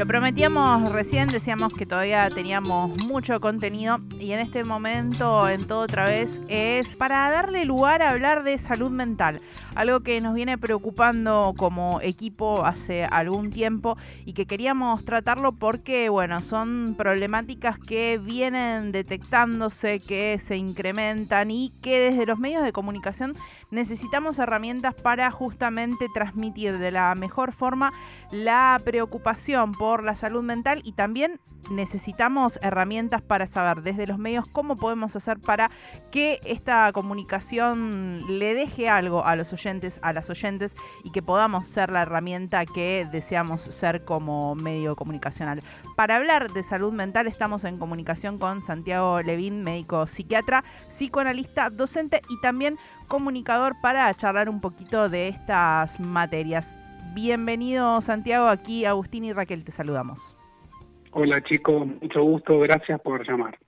Lo prometíamos recién, decíamos que todavía teníamos mucho contenido y en este momento, en todo otra vez, es para darle lugar a hablar de salud mental, algo que nos viene preocupando como equipo hace algún tiempo y que queríamos tratarlo porque, bueno, son problemáticas que vienen detectándose, que se incrementan y que desde los medios de comunicación necesitamos herramientas para justamente transmitir de la mejor forma la preocupación por la salud mental y también necesitamos herramientas para saber desde los medios cómo podemos hacer para que esta comunicación le deje algo a los oyentes, a las oyentes y que podamos ser la herramienta que deseamos ser como medio comunicacional. Para hablar de salud mental estamos en comunicación con Santiago Levín, médico psiquiatra, psicoanalista, docente y también comunicador para charlar un poquito de estas materias. Bienvenido Santiago, aquí Agustín y Raquel te saludamos. Hola chicos, mucho gusto, gracias por llamar.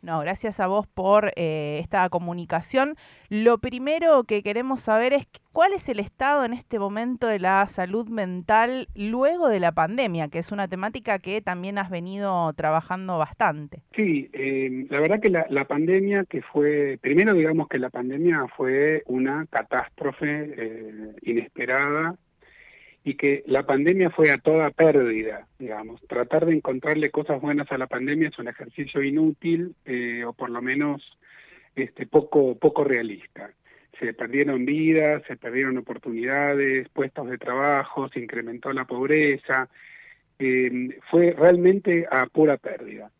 No, gracias a vos por eh, esta comunicación. Lo primero que queremos saber es cuál es el estado en este momento de la salud mental luego de la pandemia, que es una temática que también has venido trabajando bastante. Sí, eh, la verdad que la, pandemia que fue, primero digamos que la pandemia fue una catástrofe eh, inesperada y que la pandemia fue a toda pérdida, digamos. Tratar de encontrarle cosas buenas a la pandemia es un ejercicio inútil eh, o por lo menos este, poco, poco realista. Se perdieron vidas, se perdieron oportunidades, puestos de trabajo, se incrementó la pobreza. Eh, fue realmente a pura pérdida.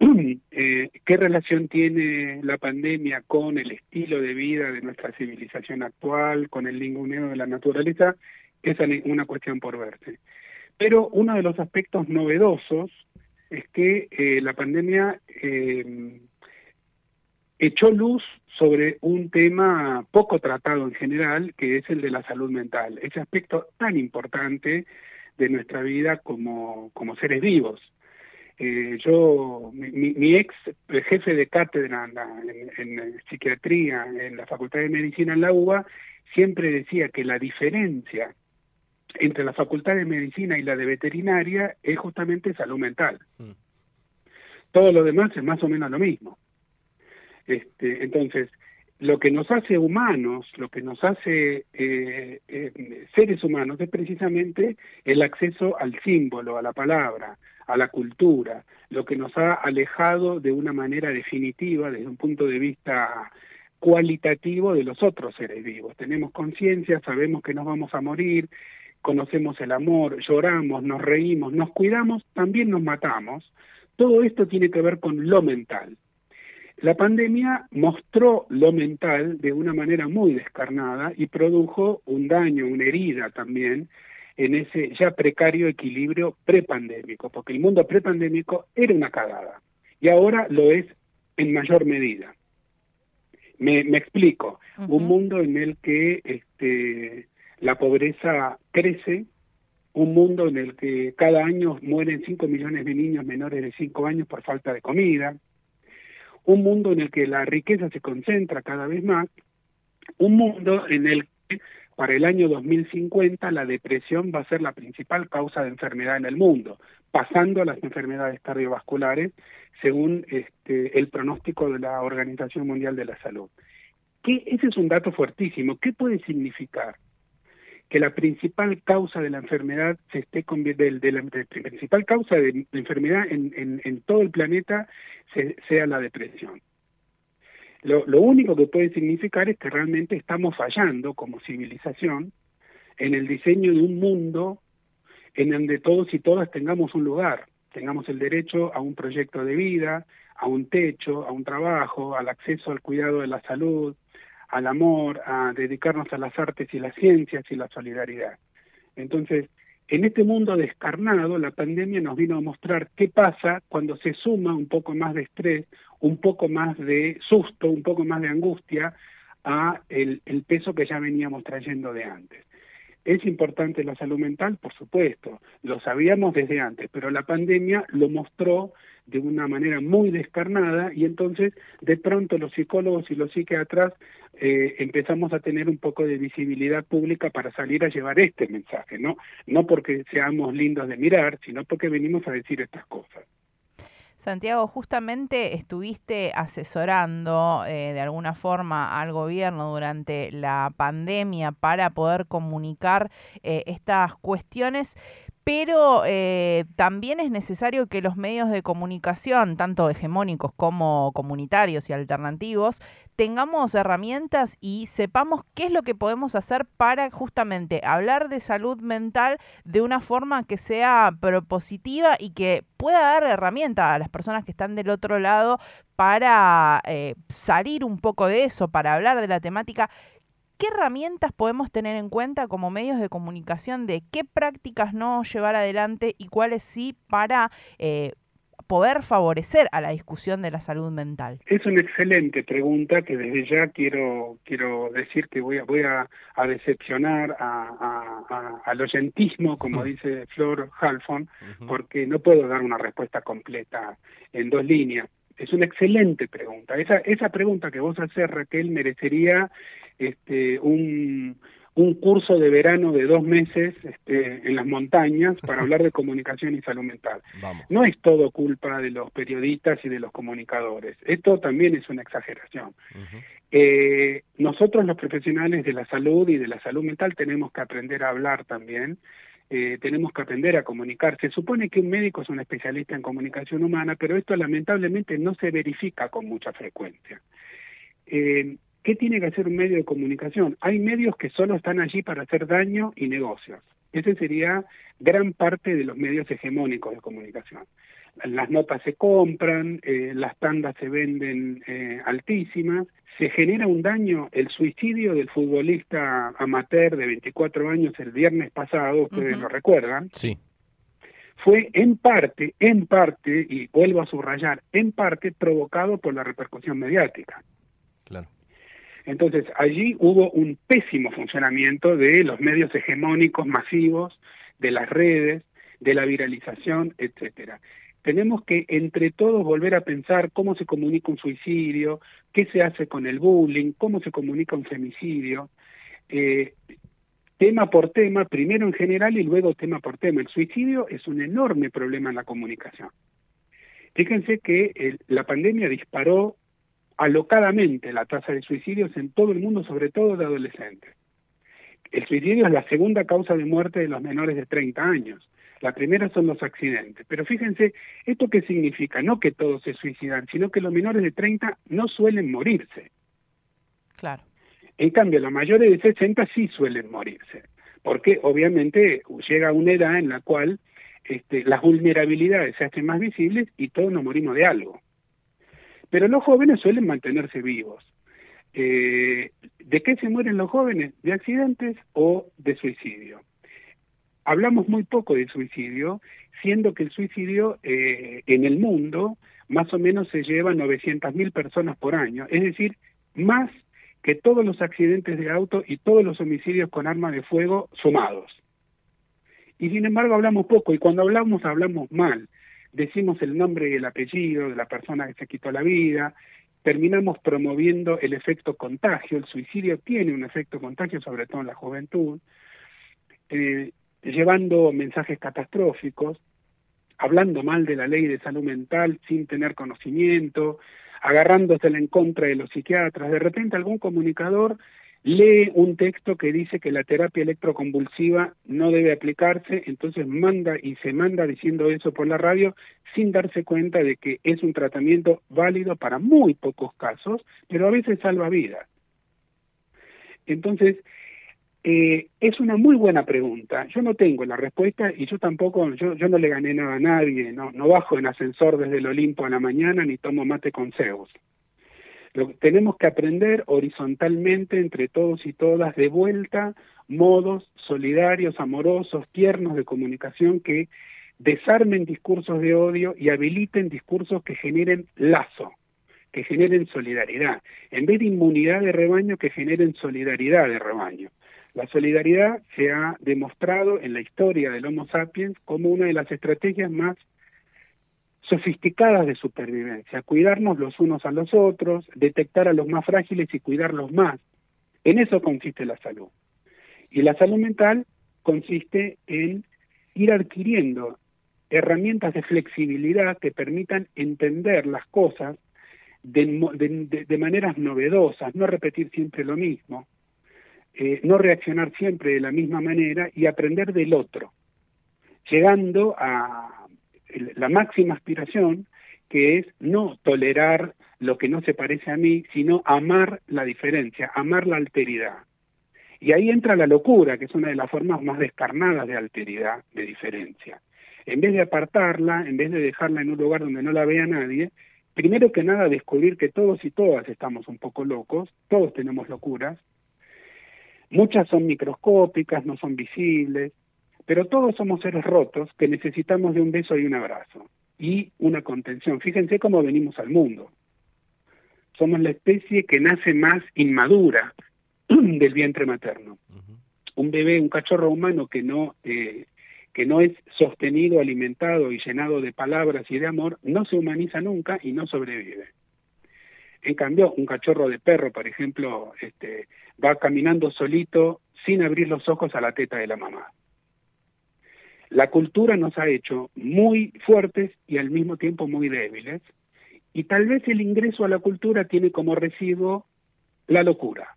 Eh, ¿Qué relación tiene la pandemia con el estilo de vida de nuestra civilización actual, con el ninguneo de la naturaleza? Esa es una cuestión por verse. Pero uno de los aspectos novedosos es que eh, la pandemia eh, echó luz sobre un tema poco tratado en general, que es el de la salud mental, ese aspecto tan importante de nuestra vida como, como seres vivos. Eh, yo, mi, ex jefe de cátedra en, en, psiquiatría en la Facultad de Medicina en la UBA siempre decía que la diferencia entre la Facultad de Medicina y la de Veterinaria es justamente salud mental. Mm. Todo lo demás es más o menos lo mismo. Este, entonces, lo que nos hace humanos, lo que nos hace eh, eh, seres humanos es precisamente el acceso al símbolo, a la palabra, a la cultura, lo que nos ha alejado de una manera definitiva desde un punto de vista cualitativo de los otros seres vivos. Tenemos conciencia, sabemos que nos vamos a morir, conocemos el amor, lloramos, nos reímos, nos cuidamos, también nos matamos. Todo esto tiene que ver con lo mental. La pandemia mostró lo mental de una manera muy descarnada y produjo un daño, una herida también en ese ya precario equilibrio prepandémico, porque el mundo prepandémico era una cagada y ahora lo es en mayor medida. Me, explico, un mundo en el que este, la pobreza crece, un mundo en el que cada año mueren 5 millones de niños menores de 5 años por falta de comida, un mundo en el que la riqueza se concentra cada vez más, un mundo en el que para el año 2050 la depresión va a ser la principal causa de enfermedad en el mundo, pasando a las enfermedades cardiovasculares según este, el pronóstico de la Organización Mundial de la Salud. ¿Qué, ese es un dato fuertísimo. ¿Qué puede significar? Que la principal causa de la enfermedad se esté de, la, principal causa de enfermedad en, en, todo el planeta sea la depresión. Lo, lo único que puede significar es que realmente estamos fallando como civilización en el diseño de un mundo en donde todos y todas tengamos un lugar, tengamos el derecho a un proyecto de vida, a un techo, a un trabajo, al acceso al cuidado de la salud, al amor, a dedicarnos a las artes y las ciencias y la solidaridad. Entonces, en este mundo descarnado, la pandemia nos vino a mostrar qué pasa cuando se suma un poco más de estrés, un poco más de susto, un poco más de angustia a el, peso que ya veníamos trayendo de antes. ¿Es importante la salud mental? Por supuesto, lo sabíamos desde antes, pero la pandemia lo mostró de una manera muy descarnada y entonces de pronto los psicólogos y los psiquiatras eh, empezamos a tener un poco de visibilidad pública para salir a llevar este mensaje, ¿no? No porque seamos lindos de mirar, sino porque venimos a decir estas cosas. Santiago, justamente estuviste asesorando eh, de alguna forma al gobierno durante la pandemia para poder comunicar eh, estas cuestiones pero eh, también es necesario que los medios de comunicación, tanto hegemónicos como comunitarios y alternativos, tengamos herramientas y sepamos qué es lo que podemos hacer para justamente hablar de salud mental de una forma que sea propositiva y que pueda dar herramientas a las personas que están del otro lado para eh, salir un poco de eso, para hablar de la temática ¿Qué herramientas podemos tener en cuenta como medios de comunicación de qué prácticas no llevar adelante y cuáles sí para eh, poder favorecer a la discusión de la salud mental? Es una excelente pregunta que desde ya quiero quiero decir que voy a voy a, decepcionar al oyentismo, como dice Flor Halfon, porque no puedo dar una respuesta completa en dos líneas. Es una excelente pregunta. Esa, esa pregunta que vos haces, Raquel, merecería este, un, un curso de verano de dos meses este, en las montañas para hablar de comunicación y salud mental. No es todo culpa de los periodistas y de los comunicadores. Esto también es una exageración. Eh, nosotros los profesionales de la salud y de la salud mental tenemos que aprender a hablar también eh, tenemos que aprender a comunicar. Se supone que un médico es un especialista en comunicación humana, pero esto lamentablemente no se verifica con mucha frecuencia. Eh, ¿Qué tiene que hacer un medio de comunicación? Hay medios que solo están allí para hacer daño y negocios. Ese sería gran parte de los medios hegemónicos de comunicación. Las notas se compran, eh, las tandas se venden altísimas se genera un daño, el suicidio del futbolista amateur de 24 años el viernes pasado, ustedes lo recuerdan. Sí. Fue en parte, en parte, y vuelvo a subrayar, en parte provocado por la repercusión mediática. Claro. Entonces, allí hubo un pésimo funcionamiento de los medios hegemónicos masivos, de las redes, de la viralización, etcétera tenemos que entre todos volver a pensar cómo se comunica un suicidio, qué se hace con el bullying, cómo se comunica un femicidio, eh, tema por tema, primero en general y luego tema por tema. El suicidio es un enorme problema en la comunicación. Fíjense que la pandemia disparó alocadamente la tasa de suicidios en todo el mundo, sobre todo de adolescentes. El suicidio es la segunda causa de muerte de los menores de 30 años. La primera son los accidentes. Pero fíjense, ¿esto qué significa? No que todos se suicidan, sino que los menores de 30 no suelen morirse. Claro. En cambio, los mayores de 60 sí suelen morirse, porque obviamente llega una edad en la cual este, las vulnerabilidades se hacen más visibles y todos nos morimos de algo. Pero los jóvenes suelen mantenerse vivos. Eh, ¿De qué se mueren los jóvenes? ¿De accidentes o de suicidio? hablamos muy poco de suicidio, siendo que el suicidio eh, en el mundo más o menos se lleva 900.000 personas por año, es decir, más que todos los accidentes de auto y todos los homicidios con arma de fuego sumados. Y sin embargo hablamos poco, y cuando hablamos hablamos mal. Decimos el nombre y el apellido de la persona que se quitó la vida, terminamos promoviendo el efecto contagio, el suicidio tiene un efecto contagio, sobre todo en la juventud, eh, llevando mensajes catastróficos, hablando mal de la ley de salud mental sin tener conocimiento, agarrándosela en contra de los psiquiatras. De repente algún comunicador lee un texto que dice que la terapia electroconvulsiva no debe aplicarse, entonces manda y se manda diciendo eso por la radio sin darse cuenta de que es un tratamiento válido para muy pocos casos, pero a veces salva vidas. Entonces, eh, es una muy buena pregunta. Yo no tengo la respuesta y yo tampoco, yo, yo no le gané nada a nadie, no, no bajo en ascensor desde el Olimpo a la mañana ni tomo mate con Zeus. Lo, tenemos que aprender horizontalmente entre todos y todas de vuelta modos solidarios, amorosos, tiernos de comunicación que desarmen discursos de odio y habiliten discursos que generen lazo, que generen solidaridad, en vez de inmunidad de rebaño, que generen solidaridad de rebaño. La solidaridad se ha demostrado en la historia del Homo sapiens como una de las estrategias más sofisticadas de supervivencia, cuidarnos los unos a los otros, detectar a los más frágiles y cuidarlos más. En eso consiste la salud. Y la salud mental consiste en ir adquiriendo herramientas de flexibilidad que permitan entender las cosas de, maneras novedosas, no repetir siempre lo mismo, eh, no reaccionar siempre de la misma manera y aprender del otro, llegando a la máxima aspiración que es no tolerar lo que no se parece a mí, sino amar la diferencia, amar la alteridad. Y ahí entra la locura, que es una de las formas más descarnadas de alteridad, de diferencia. En vez de apartarla, en vez de dejarla en un lugar donde no la vea nadie, primero que nada descubrir que todos y todas estamos un poco locos, todos tenemos locuras, muchas son microscópicas, no son visibles, pero todos somos seres rotos que necesitamos de un beso y un abrazo y una contención. Fíjense cómo venimos al mundo. Somos la especie que nace más inmadura del vientre materno. Un bebé, un cachorro humano que no eh, que no es sostenido, alimentado y llenado de palabras y de amor, no se humaniza nunca y no sobrevive. En cambio, un cachorro de perro, por ejemplo, este, va caminando solito sin abrir los ojos a la teta de la mamá. La cultura nos ha hecho muy fuertes y al mismo tiempo muy débiles, y tal vez el ingreso a la cultura tiene como residuo la locura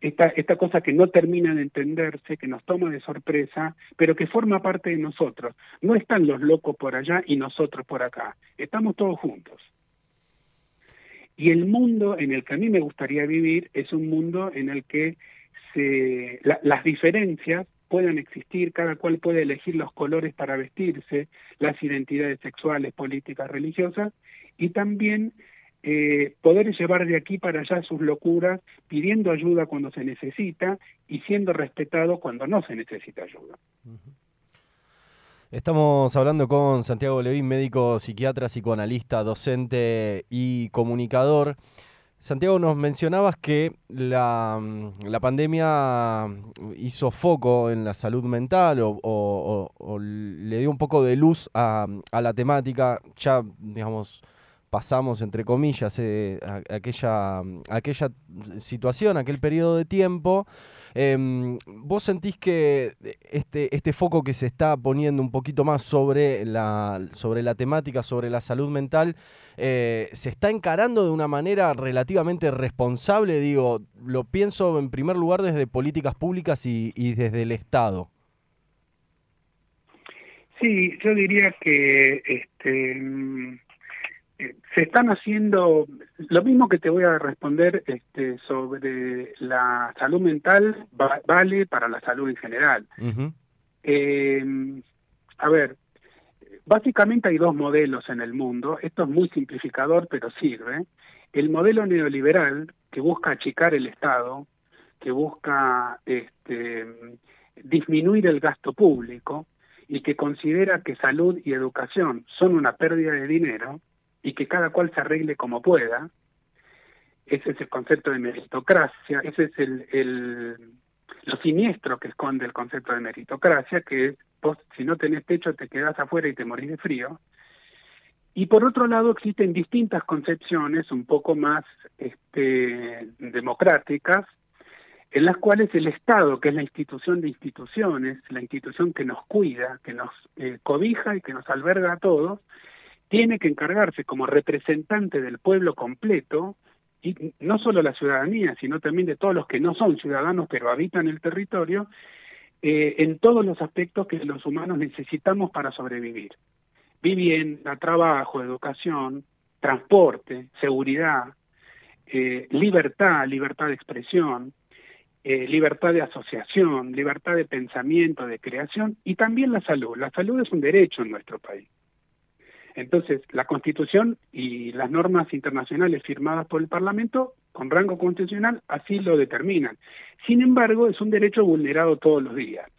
esta, esta cosa que no termina de entenderse, que nos toma de sorpresa, pero que forma parte de nosotros. No están los locos por allá y nosotros por acá, estamos todos juntos. Y el mundo en el que a mí me gustaría vivir es un mundo en el que se, las diferencias puedan existir, cada cual puede elegir los colores para vestirse, las identidades sexuales, políticas, religiosas, y también eh, poder llevar de aquí para allá sus locuras, pidiendo ayuda cuando se necesita y siendo respetado cuando no se necesita ayuda. Estamos hablando con Santiago Levín, médico, psiquiatra, psicoanalista, docente y comunicador. Santiago, nos mencionabas que la, pandemia hizo foco en la salud mental o, le dio un poco de luz a, a la temática. Ya, digamos, pasamos, entre comillas, eh, aquella, aquella situación, aquel periodo de tiempo. Em, ¿Vos sentís que este, este foco que se está poniendo un poquito más sobre la, sobre la temática, sobre la salud mental, eh, se está encarando de una manera relativamente responsable? Digo, lo pienso en primer lugar desde políticas públicas y, y desde el Estado. Sí, yo diría que este, se están haciendo lo mismo que te voy a responder este, sobre la salud mental vale para la salud en general. Eh, a ver, básicamente hay dos modelos en el mundo. Esto es muy simplificador, pero sirve. El modelo neoliberal que busca achicar el Estado, que busca este, disminuir el gasto público y que considera que salud y educación son una pérdida de dinero, y que cada cual se arregle como pueda. Ese es el concepto de meritocracia, ese es el, el, lo siniestro que esconde el concepto de meritocracia, que es, vos si no tenés techo te quedás afuera y te morís de frío. Y por otro lado existen distintas concepciones un poco más este, democráticas, en las cuales el Estado, que es la institución de instituciones, la institución que nos cuida, que nos eh, cobija y que nos alberga a todos, tiene que encargarse como representante del pueblo completo, y no solo la ciudadanía, sino también de todos los que no son ciudadanos pero habitan el territorio, eh, en todos los aspectos que los humanos necesitamos para sobrevivir. Vivienda, trabajo, educación, transporte, seguridad, eh, libertad, libertad de expresión, eh, libertad de asociación, libertad de pensamiento, de creación y también la salud. La salud es un derecho en nuestro país. Entonces, la Constitución y las normas internacionales firmadas por el Parlamento, con rango constitucional, así lo determinan. Sin embargo, es un derecho vulnerado todos los días.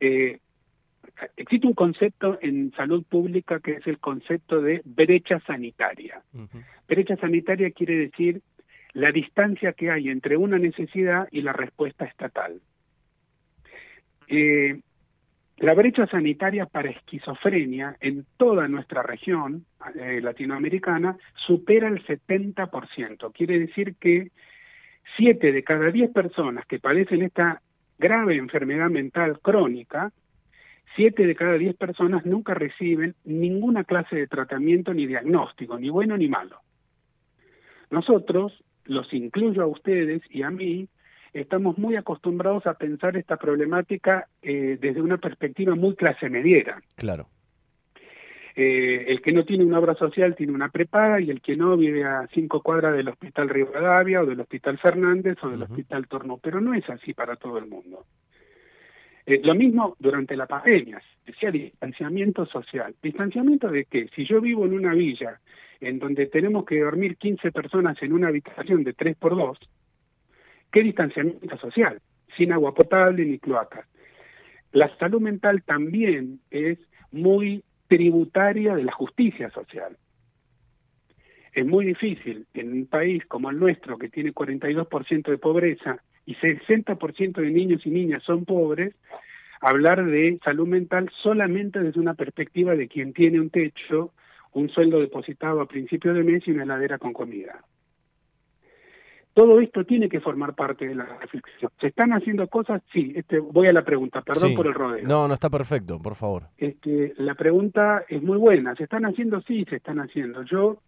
Eh, existe un concepto en salud pública que es el concepto de brecha sanitaria. Brecha sanitaria quiere decir la distancia que hay entre una necesidad y la respuesta estatal. Eh, la brecha sanitaria para esquizofrenia en toda nuestra región eh, latinoamericana supera el 70%. Quiere decir que 7 de cada 10 personas que padecen esta grave enfermedad mental crónica, 7 de cada 10 personas nunca reciben ninguna clase de tratamiento ni diagnóstico, ni bueno ni malo. Nosotros, los incluyo a ustedes y a mí, estamos muy acostumbrados a pensar esta problemática eh, desde una perspectiva muy clase mediera. Claro. Eh, el que no tiene una obra social tiene una prepaga y el que no vive a cinco cuadras del Hospital Rivadavia o del Hospital Fernández o del Hospital Torno, pero no es así para todo el mundo. Eh, lo mismo durante la pandemia, decía distanciamiento social. ¿Distanciamiento de qué? Si yo vivo en una villa en donde tenemos que dormir 15 personas en una habitación de 3 por 2, ¿Qué distanciamiento social? Sin agua potable ni cloacas. La salud mental también es muy tributaria de la justicia social. Es muy difícil en un país como el nuestro, que tiene 42% de pobreza y 60% de niños y niñas son pobres, hablar de salud mental solamente desde una perspectiva de quien tiene un techo, un sueldo depositado a principio de mes y una heladera con comida. Todo esto tiene que formar parte de la reflexión. ¿Se están haciendo cosas? Sí, este, voy a la pregunta, perdón por el rodeo. No, no está perfecto, por favor. Este, la pregunta es muy buena. ¿Se están haciendo? Sí, se están haciendo. Yo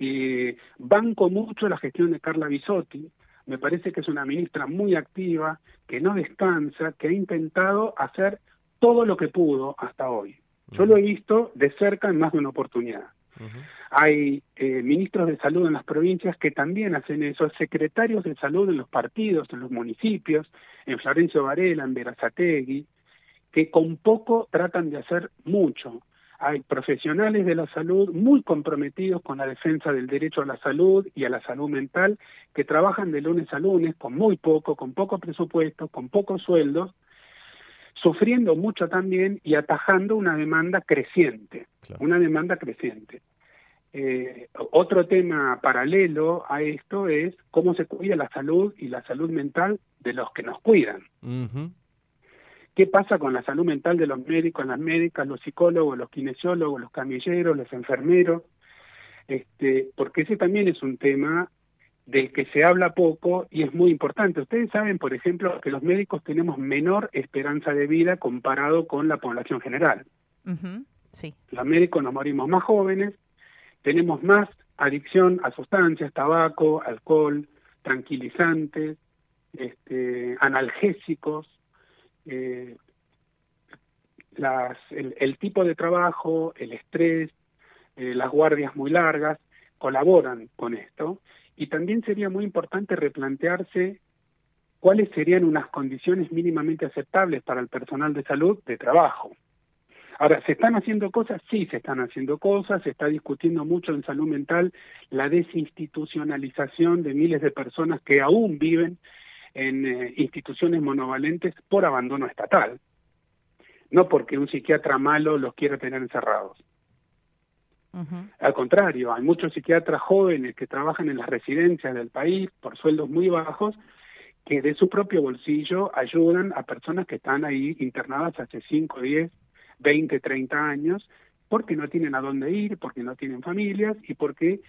eh, banco mucho la gestión de Carla Bisotti. Me parece que es una ministra muy activa, que no descansa, que ha intentado hacer todo lo que pudo hasta hoy. Yo lo he visto de cerca en más de una oportunidad. Hay eh, ministros de salud en las provincias que también hacen eso, secretarios de salud en los partidos, en los municipios, en Florencio Varela, en Verazategui, que con poco tratan de hacer mucho. Hay profesionales de la salud muy comprometidos con la defensa del derecho a la salud y a la salud mental, que trabajan de lunes a lunes con muy poco, con poco presupuesto, con pocos sueldos, sufriendo mucho también y atajando una demanda creciente, una demanda creciente. Eh, otro tema paralelo a esto es cómo se cuida la salud y la salud mental de los que nos cuidan. ¿Qué pasa con la salud mental de los médicos, las médicas, los psicólogos, los kinesiólogos, los camilleros, los enfermeros? Este, porque ese también es un tema del que se habla poco y es muy importante. Ustedes saben, por ejemplo, que los médicos tenemos menor esperanza de vida comparado con la población general. sí. Los médicos nos morimos más jóvenes, tenemos más adicción a sustancias, tabaco, alcohol, tranquilizantes, este, analgésicos, eh, las, el, tipo de trabajo, el estrés, eh, las guardias muy largas, colaboran con esto y también sería muy importante replantearse cuáles serían unas condiciones mínimamente aceptables para el personal de salud de trabajo. Ahora, ¿se están haciendo cosas? Sí, se están haciendo cosas, se está discutiendo mucho en salud mental la desinstitucionalización de miles de personas que aún viven en eh, instituciones monovalentes por abandono estatal, no porque un psiquiatra malo los quiera tener encerrados. Al contrario, hay muchos psiquiatras jóvenes que trabajan en las residencias del país por sueldos muy bajos que de su propio bolsillo ayudan a personas que están ahí internadas hace 5, 10, 20, 30 años porque no tienen a dónde ir, porque no tienen familias y porque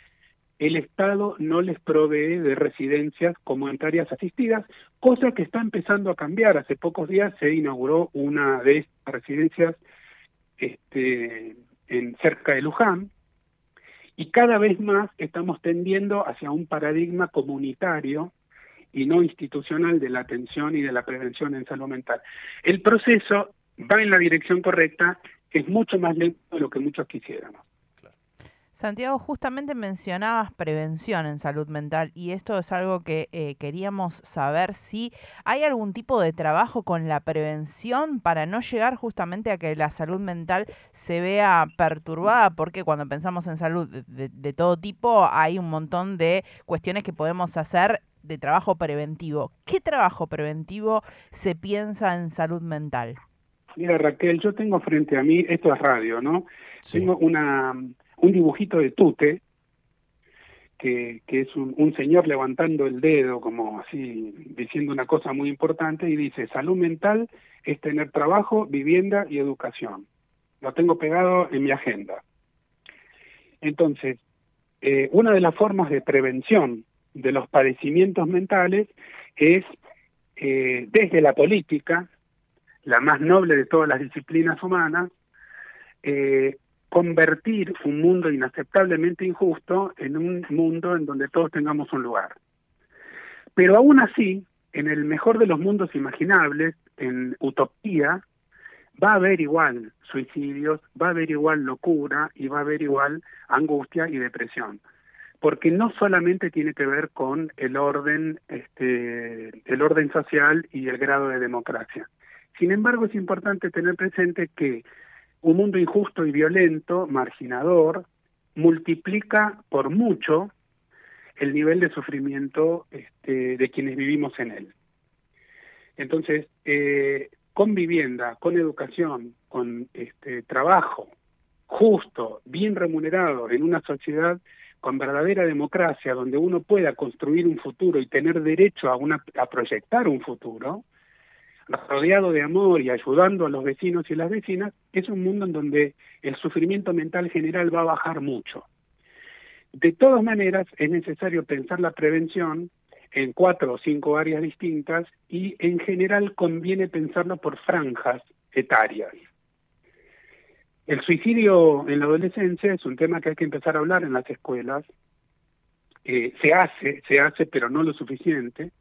el Estado no les provee de residencias comunitarias asistidas, cosa que está empezando a cambiar. Hace pocos días se inauguró una de estas residencias este, en cerca de Luján, y cada vez más estamos tendiendo hacia un paradigma comunitario y no institucional de la atención y de la prevención en salud mental. El proceso va en la dirección correcta, es mucho más lento de lo que muchos quisiéramos. Santiago, justamente mencionabas prevención en salud mental y esto es algo que eh, queríamos saber si hay algún tipo de trabajo con la prevención para no llegar justamente a que la salud mental se vea perturbada, porque cuando pensamos en salud de, todo tipo hay un montón de cuestiones que podemos hacer de trabajo preventivo. ¿Qué trabajo preventivo se piensa en salud mental? Mira Raquel, yo tengo frente a mí, esto es radio, ¿no? Tengo una un dibujito de Tute que, es un, señor levantando el dedo, como así, diciendo una cosa muy importante, y dice, salud mental es tener trabajo, vivienda y educación. Lo tengo pegado en mi agenda. Entonces, eh, una de las formas de prevención de los padecimientos mentales es eh, desde la política, la más noble de todas las disciplinas humanas, eh, convertir un mundo inaceptablemente injusto en un mundo en donde todos tengamos un lugar. Pero aún así, en el mejor de los mundos imaginables, en utopía, va a haber igual suicidios, va a haber igual locura y va a haber igual angustia y depresión. Porque no solamente tiene que ver con el orden, este, el orden social y el grado de democracia. Sin embargo, es importante tener presente que un mundo injusto y violento, marginador, multiplica por mucho el nivel de sufrimiento este, de quienes vivimos en él. Entonces, eh, con vivienda, con educación, con este, trabajo justo, bien remunerado, en una sociedad con verdadera democracia, donde uno pueda construir un futuro y tener derecho a, una, a proyectar un futuro, rodeado de amor y ayudando a los vecinos y las vecinas, es un mundo en donde el sufrimiento mental general va a bajar mucho. De todas maneras, es necesario pensar la prevención en cuatro o cinco áreas distintas y en general conviene pensarlo por franjas etarias. El suicidio en la adolescencia es un tema que hay que empezar a hablar en las escuelas. Eh, se hace, se hace, pero no lo suficiente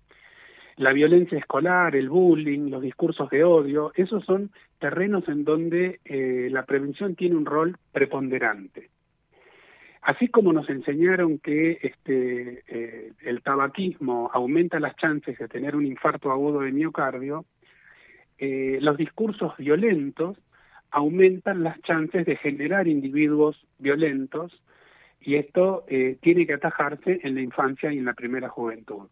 la violencia escolar, el bullying, los discursos de odio, esos son terrenos en donde eh, la prevención tiene un rol preponderante. Así como nos enseñaron que este, eh, el tabaquismo aumenta las chances de tener un infarto agudo de miocardio, eh, los discursos violentos aumentan las chances de generar individuos violentos y esto tiene que atajarse en la infancia y en la primera juventud.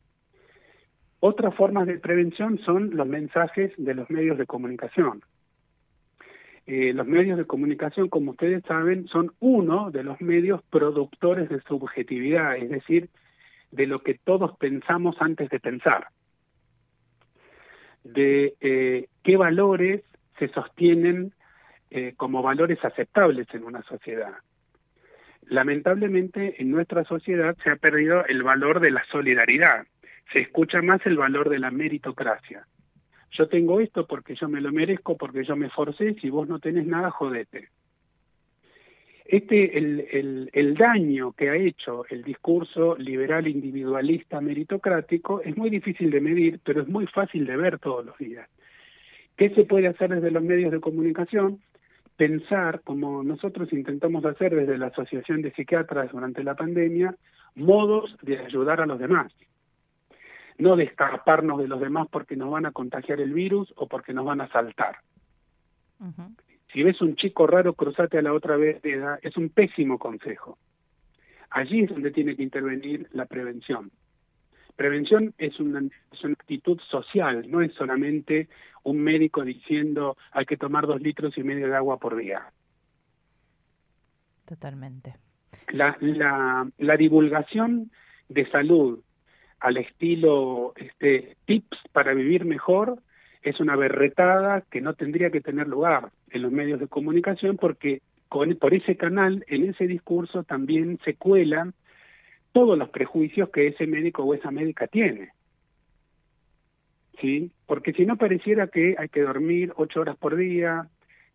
Otras formas de prevención son los mensajes de los medios de comunicación. Eh, los medios de comunicación, como ustedes saben, son uno de los medios productores de subjetividad, es decir, de lo que todos pensamos antes de pensar, de eh, qué valores se sostienen eh, como valores aceptables en una sociedad. Lamentablemente en nuestra sociedad se ha perdido el valor de la solidaridad se escucha más el valor de la meritocracia. Yo tengo esto porque yo me lo merezco, porque yo me forcé, si vos no tenés nada, jodete. Este, el, el daño que ha hecho el discurso liberal individualista meritocrático es muy difícil de medir, pero es muy fácil de ver todos los días. ¿Qué se puede hacer desde los medios de comunicación? Pensar, como nosotros intentamos hacer desde la Asociación de Psiquiatras durante la pandemia, modos de ayudar a los demás no de escaparnos de los demás porque nos van a contagiar el virus o porque nos van a saltar. Si ves un chico raro, cruzate a la otra vereda, es un pésimo consejo. Allí es donde tiene que intervenir la prevención. Prevención es una, es una, actitud social, no es solamente un médico diciendo hay que tomar dos litros y medio de agua por día. Totalmente. La, la, la divulgación de salud, al estilo este, tips para vivir mejor es una berretada que no tendría que tener lugar en los medios de comunicación porque con, por ese canal, en ese discurso también se cuelan todos los prejuicios que ese médico o esa médica tiene. ¿Sí? Porque si no pareciera que hay que dormir ocho horas por día,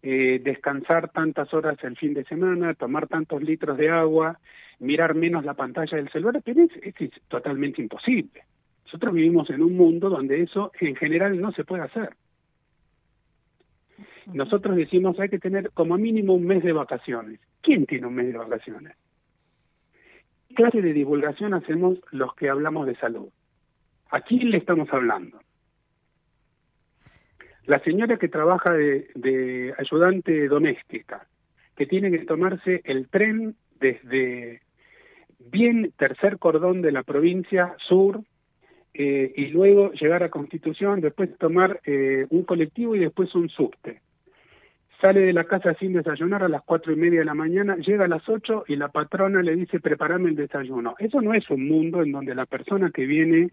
eh, descansar tantas horas el fin de semana, tomar tantos litros de agua, mirar menos la pantalla del celular, pero es, es, totalmente imposible. Nosotros vivimos en un mundo donde eso en general no se puede hacer. Nosotros decimos hay que tener como mínimo un mes de vacaciones. ¿Quién tiene un mes de vacaciones? ¿Qué clase de divulgación hacemos los que hablamos de salud? ¿A quién le estamos hablando? La señora que trabaja de, ayudante doméstica, que tiene que tomarse el tren desde bien tercer cordón de la provincia sur eh, y luego llegar a Constitución, después tomar eh, un colectivo y después un subte. sale de la casa sin desayunar a las cuatro y media de la mañana, llega a las ocho y la patrona le dice preparame el desayuno. Eso no es un mundo en donde la persona que viene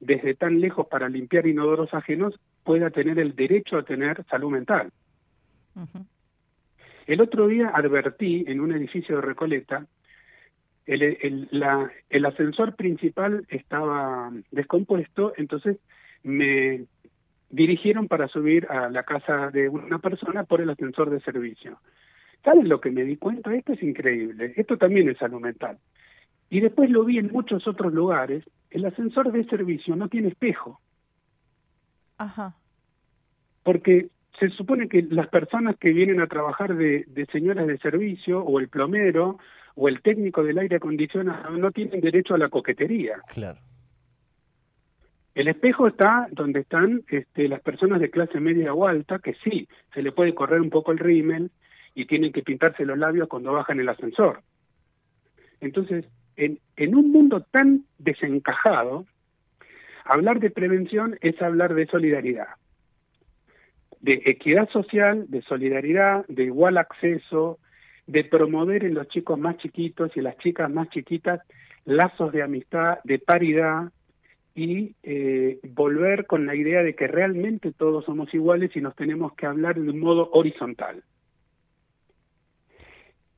desde tan lejos para limpiar inodoros ajenos pueda tener el derecho a tener salud mental. El otro día advertí en un edificio de Recoleta, el, el, la, el ascensor principal estaba descompuesto, entonces me dirigieron para subir a la casa de una persona por el ascensor de servicio. ¿Saben lo que me di cuenta? Esto es increíble. Esto también es salud mental. Y después lo vi en muchos otros lugares. El ascensor de servicio no tiene espejo. Ajá. Porque se supone que las personas que vienen a trabajar de, de señoras de servicio, o el plomero, o el técnico del aire acondicionado, no tienen derecho a la coquetería. Claro. El espejo está donde están este, las personas de clase media o alta, que sí, se le puede correr un poco el rímel y tienen que pintarse los labios cuando bajan el ascensor. Entonces, en, en un mundo tan desencajado, hablar de prevención es hablar de solidaridad, de equidad social, de solidaridad, de igual acceso, de promover en los chicos más chiquitos y las chicas más chiquitas lazos de amistad, de paridad, y eh, volver con la idea de que realmente todos somos iguales y nos tenemos que hablar de un modo horizontal.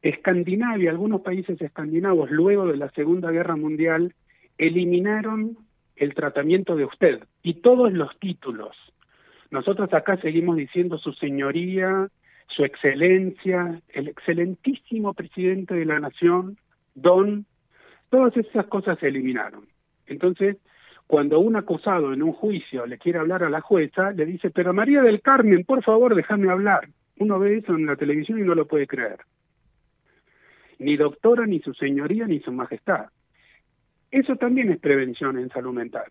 Escandinavia, algunos países escandinavos, luego de la Segunda Guerra Mundial, eliminaron el tratamiento de usted y todos los títulos. Nosotros acá seguimos diciendo su señoría, su excelencia, el excelentísimo presidente de la nación, don, todas esas cosas se eliminaron. Entonces, cuando un acusado en un juicio le quiere hablar a la jueza, le dice, pero María del Carmen, por favor, déjame hablar. Uno ve eso en la televisión y no lo puede creer. Ni doctora, ni su señoría, ni su majestad. Eso también es prevención en salud mental,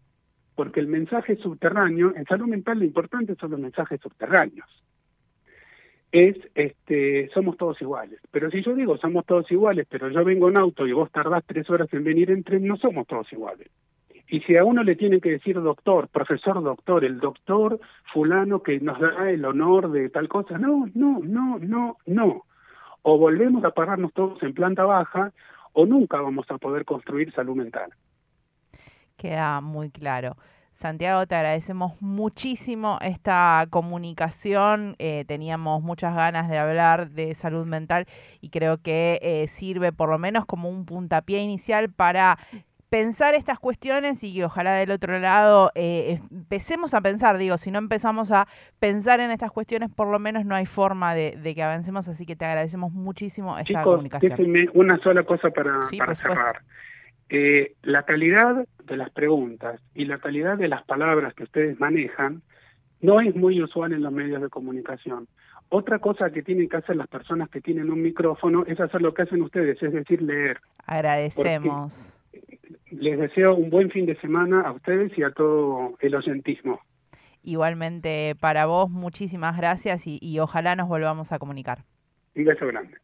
porque el mensaje subterráneo, en salud mental lo importante son los mensajes subterráneos. Es, este, somos todos iguales. Pero si yo digo somos todos iguales, pero yo vengo en auto y vos tardás tres horas en venir en tren, no somos todos iguales. Y si a uno le tiene que decir doctor, profesor doctor, el doctor fulano que nos da el honor de tal cosa, no, no, no, no, no. O volvemos a pararnos todos en planta baja o nunca vamos a poder construir salud mental. Queda muy claro. Santiago, te agradecemos muchísimo esta comunicación. Eh, teníamos muchas ganas de hablar de salud mental y creo que eh, sirve por lo menos como un puntapié inicial para pensar estas cuestiones y que ojalá del otro lado eh, empecemos a pensar, digo, si no empezamos a pensar en estas cuestiones, por lo menos no hay forma de, que avancemos, así que te agradecemos muchísimo esta Chicos, comunicación. Déjenme una sola cosa para, para cerrar. Eh, la calidad de las preguntas y la calidad de las palabras que ustedes manejan no es muy usual en los medios de comunicación. Otra cosa que tienen que hacer las personas que tienen un micrófono es hacer lo que hacen ustedes, es decir, leer. Agradecemos les deseo un buen fin de semana a ustedes y a todo el oyentismo. Igualmente para vos, muchísimas gracias y, ojalá nos volvamos a comunicar. Un beso grande.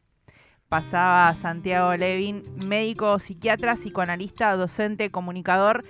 Pasaba Santiago Levin, médico, psiquiatra, psicoanalista, docente, comunicador.